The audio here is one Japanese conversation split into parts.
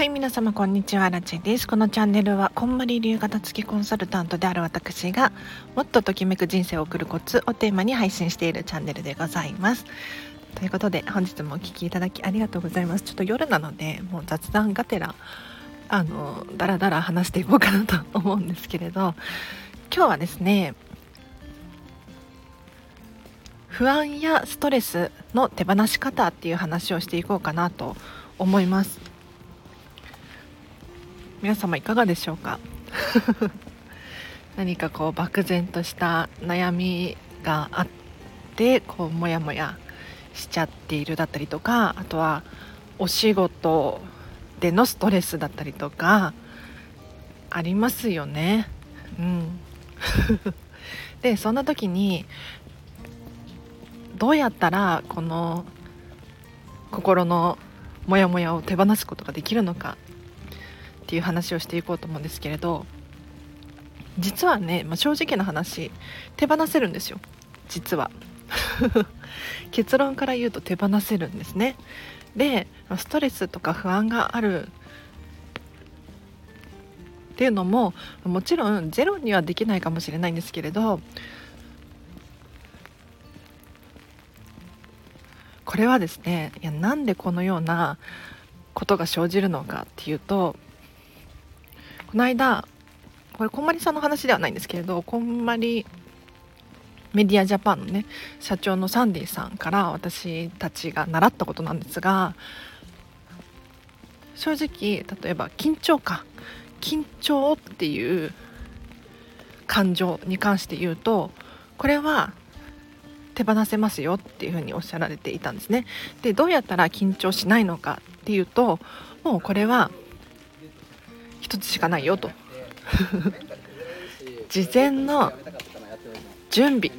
はい皆様こんにちはラチェです。このチャンネルはこんまり流型付きコンサルタントである私がもっとときめく人生を送るコツをテーマに配信しているチャンネルでございます。ということで本日もお聴きいただきありがとうございます。ちょっと夜なのでもう雑談がてらあのだらだら話していこうかなと思うんですけれど今日はですね不安やストレスの手放し方っていう話をしていこうかなと思います。皆様いかがでしょうか？何かこう漠然とした悩みがあってこうモヤモヤしちゃっているだったりとかあとはお仕事でのストレスだったりとかありますよね。うん、でそんな時にどうやったらこの心のモヤモヤを手放すことができるのかっていう話をしていこうと思うんですけれど実はね、まあ、正直な話手放せるんですよ。実は。結論から言うと手放せるんですね。でストレスとか不安があるっていうのももちろんゼロにはできないかもしれないんですけれどこれはですねいやなんでこのようなことが生じるのかっていうとこの間これこんまりさんの話ではないんですけれどこんまりメディアジャパンのね社長のサンディさんから私たちが習ったことなんですが正直例えば緊張感緊張っていう感情に関して言うとこれは手放せますよっていうふうにおっしゃられていたんですね。でどうやったら緊張しないのかっていうともうこれは一つしかないよと。事前の準備。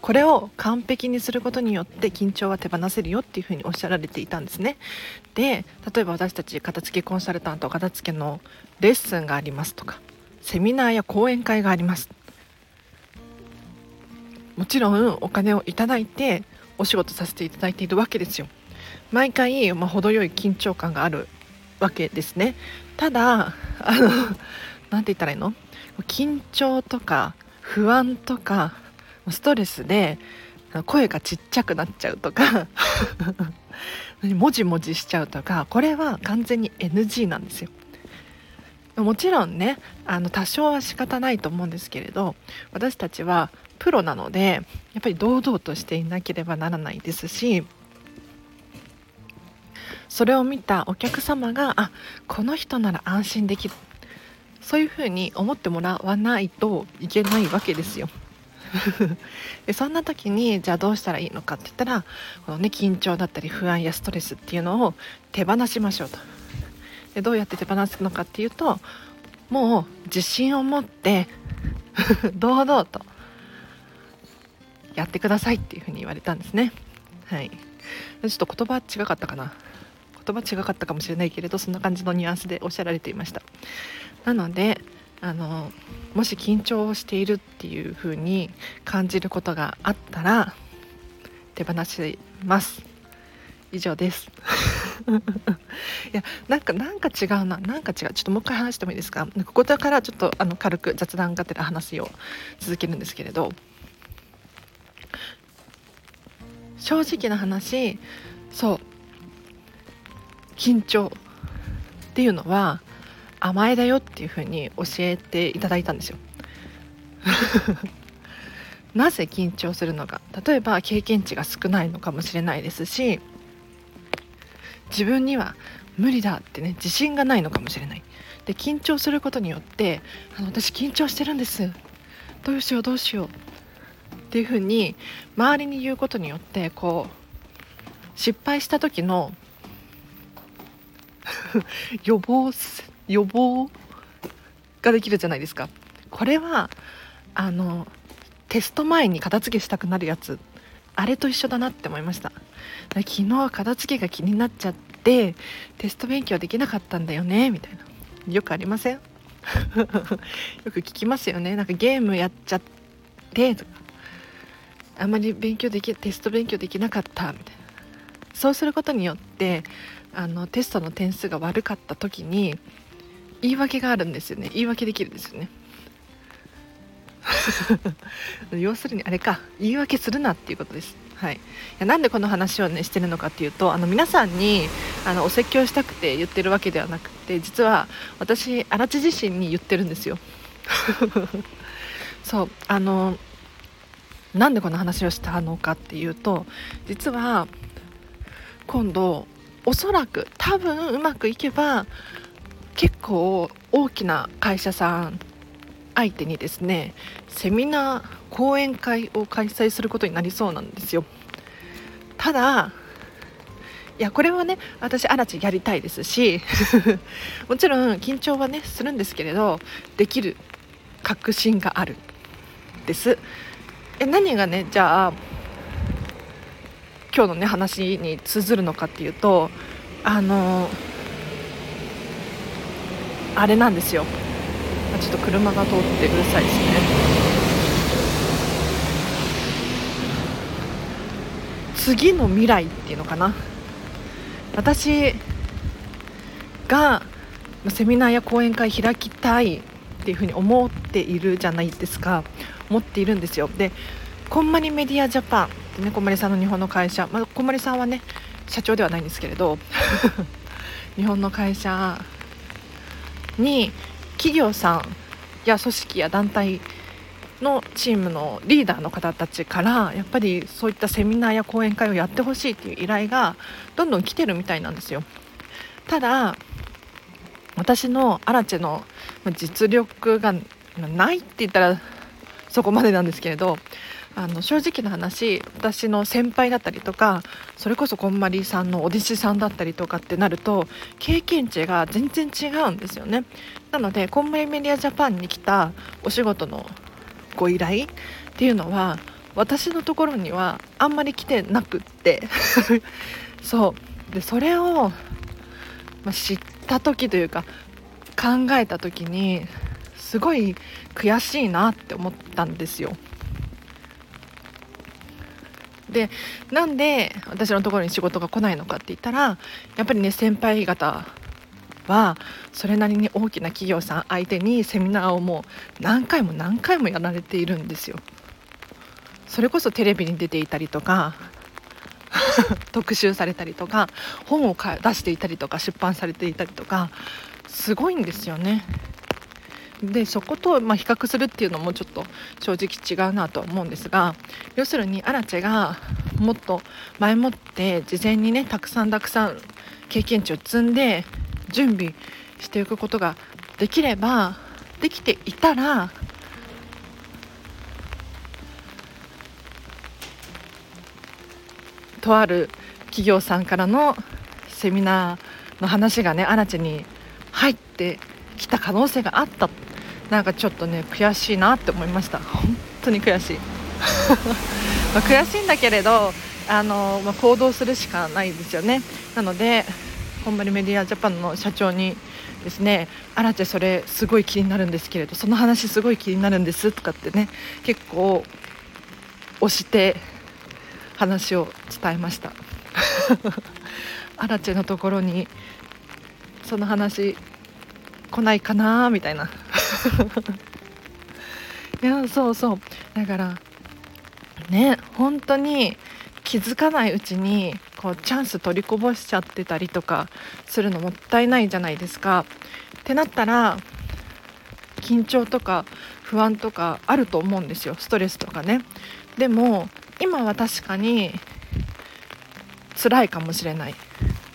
これを完璧にすることによって緊張は手放せるよっていうふうにおっしゃられていたんですね。で例えば私たち片付けコンサルタント片付けのレッスンがありますとかセミナーや講演会があります。もちろんお金をいただいてお仕事させていただいているわけですよ。毎回、まあ、程よい緊張感があるわけですね。ただあの何て言ったらいいの？緊張とか不安とかストレスで声がちっちゃくなっちゃうとか もじもじしちゃうとかこれは完全に NG なんですよ。もちろんねあの多少は仕方ないと思うんですけれど私たちはプロなのでやっぱり堂々としていなければならないですしそれを見たお客様があこの人なら安心できるそういうふうに思ってもらわないといけないわけですよ。でそんな時にじゃあどうしたらいいのかって言ったらこの、ね、緊張だったり不安やストレスっていうのを手放しましょうと。でどうやって手放すのかっていうともう自信を持って 堂々とやってくださいっていうふうに言われたんですね。はい、ちょっと言葉違かったかな言葉違かったかもしれないけれどそんな感じのニュアンスでおっしゃられていました。なのであのもし緊張をしているっていう風に感じることがあったら手放します。以上です。いやなんかなんか違うな。なんか違う。ちょっともう一回話してもいいですか？ここだからちょっとあの軽く雑談がてら話を続けるんですけれど。正直な話そう。緊張っていうのは甘えだよっていうふうに教えていただいたんですよ。なぜ緊張するのか。例えば経験値が少ないのかもしれないですし自分には無理だってね自信がないのかもしれない。で緊張することによってあの私緊張してるんです。どうしようどうしよう。っていうふうに周りに言うことによってこう失敗した時の 予防予防ができるじゃないですか。これはあのテスト前に片付けしたくなるやつ。あれと一緒だなって思いました。昨日片付けが気になっちゃってテスト勉強できなかったんだよねみたいな。よくありません？よく聞きますよね。なんかゲームやっちゃってとか。あんまり勉強できテスト勉強できなかったみたいな。そうすることによってあのテストの点数が悪かった時に言い訳があるんですよね。言い訳できるんですよね。要するにあれか。言い訳するなっていうことです。はい、いやなんでこの話を、ね、してるのかっていうとあの皆さんにあのお説教したくて言ってるわけではなくて実は私荒地自身に言ってるんですよ。そう。あのなんでこの話をしたのかっていうと実は今度おそらく多分うまくいけば結構大きな会社さん相手にですねセミナー講演会を開催することになりそうなんですよ。ただいやこれはね私アラチやりたいですし もちろん緊張はねするんですけれどできる確信があるです。え何がねじゃあ今日のね話に通ずるのかっていうとあのあれなんですよ。ちょっと車が通ってうるさいですね。次の未来っていうのかな。私がセミナーや講演会開きたいっていうふうに思っているじゃないですか。思っているんですよ。でこんまりメディアジャパンってねこまりさんの日本の会社、まあ、こまりさんはね社長ではないんですけれど 日本の会社に企業さんや組織や団体のチームのリーダーの方たちからやっぱりそういったセミナーや講演会をやってほしいっていう依頼がどんどん来てるみたいなんですよ。ただ私のアラチェの実力がないって言ったらそこまでなんですけれどあの正直な話私の先輩だったりとかそれこそこんまりさんのお弟子さんだったりとかってなると経験値が全然違うんですよね。なのでこんまりメディアジャパンに来たお仕事のご依頼っていうのは私のところにはあんまり来てなくって。そう。でそれを、ま、知った時というか考えた時にすごい悔しいなって思ったんですよ。でなんで私のところに仕事が来ないのかって言ったらやっぱりね先輩方はそれなりに大きな企業さん相手にセミナーをもう何回も何回もやられているんですよ。それこそテレビに出ていたりとか 特集されたりとか本を出していたりとか出版されていたりとかすごいんですよね。でそことま比較するっていうのもちょっと正直違うなと思うんですが要するにアラチェがもっと前もって事前にねたくさんたくさん経験値を積んで準備していくことができればできていたらとある企業さんからのセミナーの話がねアラチェに入ってきた可能性があったなんかちょっとね悔しいなって思いました。本当に悔しい。ま悔しいんだけれどあの、まあ、行動するしかないですよね。なのでこんまりメディアジャパンの社長にですね「あらちゃそれすごい気になるんですけれどその話すごい気になるんです」とかってね結構押して話を伝えました。アラチェのところにその話来ないかなみたいないやそうそうだからね本当に気づかないうちにこうチャンス取りこぼしちゃってたりとかするのもったいないじゃないですか。ってなったら緊張とか不安とかあると思うんですよストレスとかね。でも今は確かに辛いかもしれない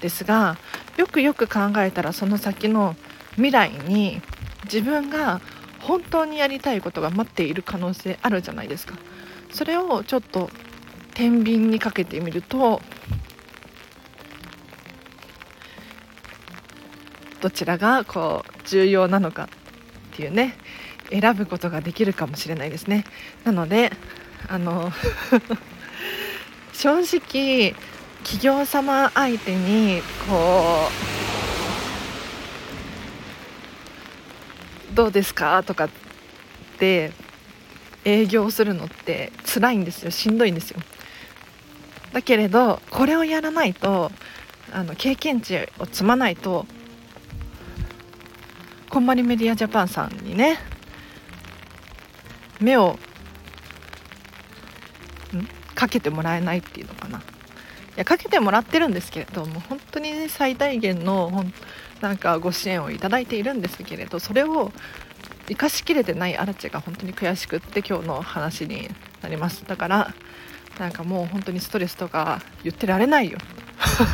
ですがよくよく考えたらその先の未来に自分が本当にやりたいことが待っている可能性あるじゃないですか。それをちょっと天秤にかけてみるとどちらがこう重要なのかっていうね選ぶことができるかもしれないですね。なのであの 正直企業様相手にこうどうですか？とかって営業するのって辛いんですよ。しんどいんですよ。だけれどこれをやらないとあの経験値を積まないとこんまりメディアジャパンさんにね目をかけてもらえないっていうのかな。いやかけてもらってるんですけれども本当に、ね、最大限のなんかご支援をいただいているんですけれどそれを生かしきれてないアラチェが本当に悔しくって今日の話になりますだからなんかもう本当にストレスとか言ってられないよ。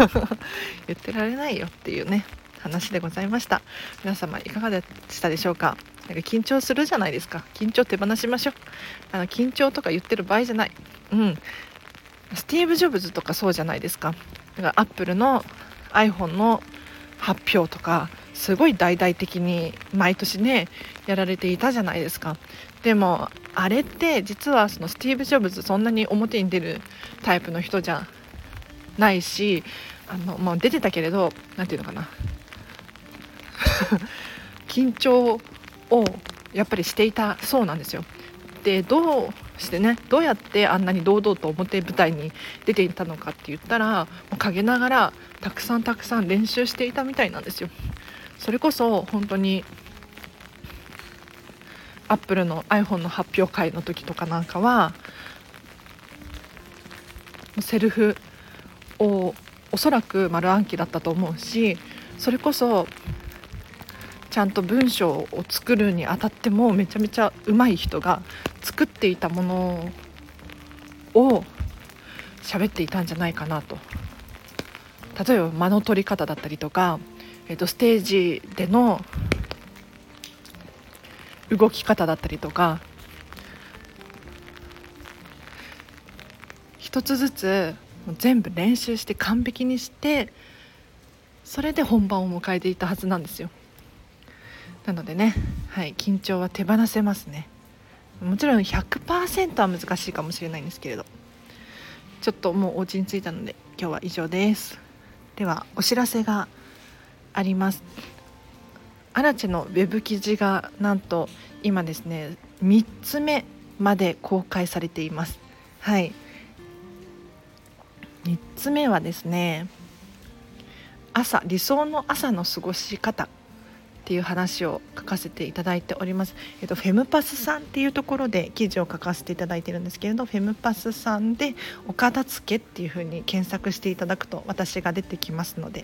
言ってられないよっていうね話でございました。皆様いかがでしたでしょうか？なんか緊張するじゃないですか。緊張手放しましょう。あの緊張とか言ってる場合じゃない。うん。スティーブ・ジョブズとかそうじゃないですか。だからアップルの iPhone の発表とかすごい大々的に毎年ねやられていたじゃないですかでもあれって実はそのスティーブ・ジョブズそんなに表に出るタイプの人じゃないしあの、まあ、出てたけれど何て言うのかな 緊張をやっぱりしていたそうなんですよ。でどうしてねどうやってあんなに堂々と表舞台に出ていたのかって言ったらもう陰ながらたくさんたくさん練習していたみたいなんですよ。それこそ本当にアップルの iPhone の発表会の時とかなんかはセルフをおそらく丸暗記だったと思うしそれこそちゃんと文章を作るにあたってもめちゃめちゃ上手い人が作っていたものを喋っていたんじゃないかなと。例えば間の取り方だったりとか、えー、とステージでの動き方だったりとか一つずつ全部練習して完璧にしてそれで本番を迎えていたはずなんですよ。なのでね、はい、緊張は手放せますね。もちろん100%は難しいかもしれないんですけれど。ちょっともうお家に着いたので今日は以上です。ではお知らせがあります。アラチェのウェブ記事がなんと今ですね3つ目まで公開されています。はい。3つ目はですね朝理想の朝の過ごし方。っていう話を書かせていただいております、えっと、フェムパスさんっていうところで記事を書かせていただいてるんですけれどフェムパスさんで「お片付け」っていうふうに検索していただくと私が出てきますので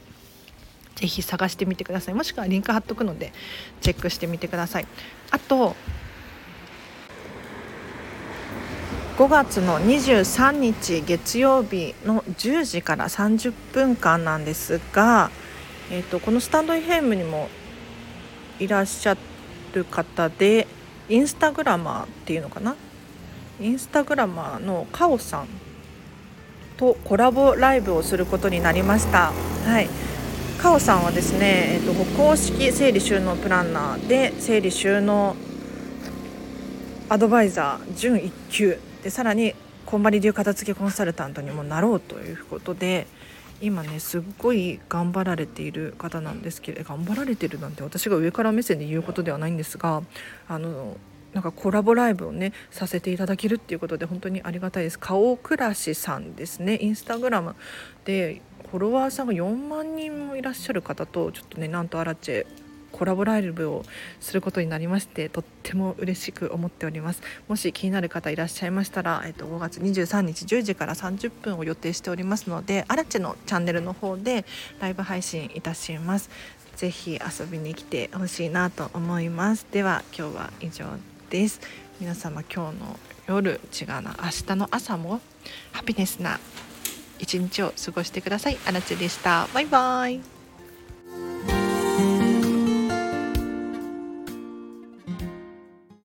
ぜひ探してみてください。もしくはリンク貼っとくのでチェックしてみてください。あと5月の23日月曜日の10時から30分間なんですが、えーと、このスタンド FM にもいらっしゃる方でインスタグラマーっていうのかな？インスタグラマーのカオさんとコラボライブをすることになりました。はいカオさんはですね、えーと、と公式整理収納プランナーで整理収納アドバイザー準1級でさらにこんまり流片付けコンサルタントにもなろうということで今ねすっごい頑張られている方なんですけど頑張られてるなんて私が上から目線で言うことではないんですがあのなんかコラボライブをねさせていただけるっていうことで本当にありがたいです。顔暮らしさんですね。インスタグラム。でフォロワーさんが4万人もいらっしゃる方とちょっとねなんとアラチェコラボライブをすることになりましてとっても嬉しく思っておりますもし気になる方いらっしゃいましたら、えっと、5月23日10時から30分を予定しておりますのでアラチェのチャンネルの方でライブ配信いたしますぜひ遊びに来てほしいなと思いますでは今日は以上です皆様今日の夜違うな明日の朝もハピネスな一日を過ごしてください。あらちでした。バイバイ。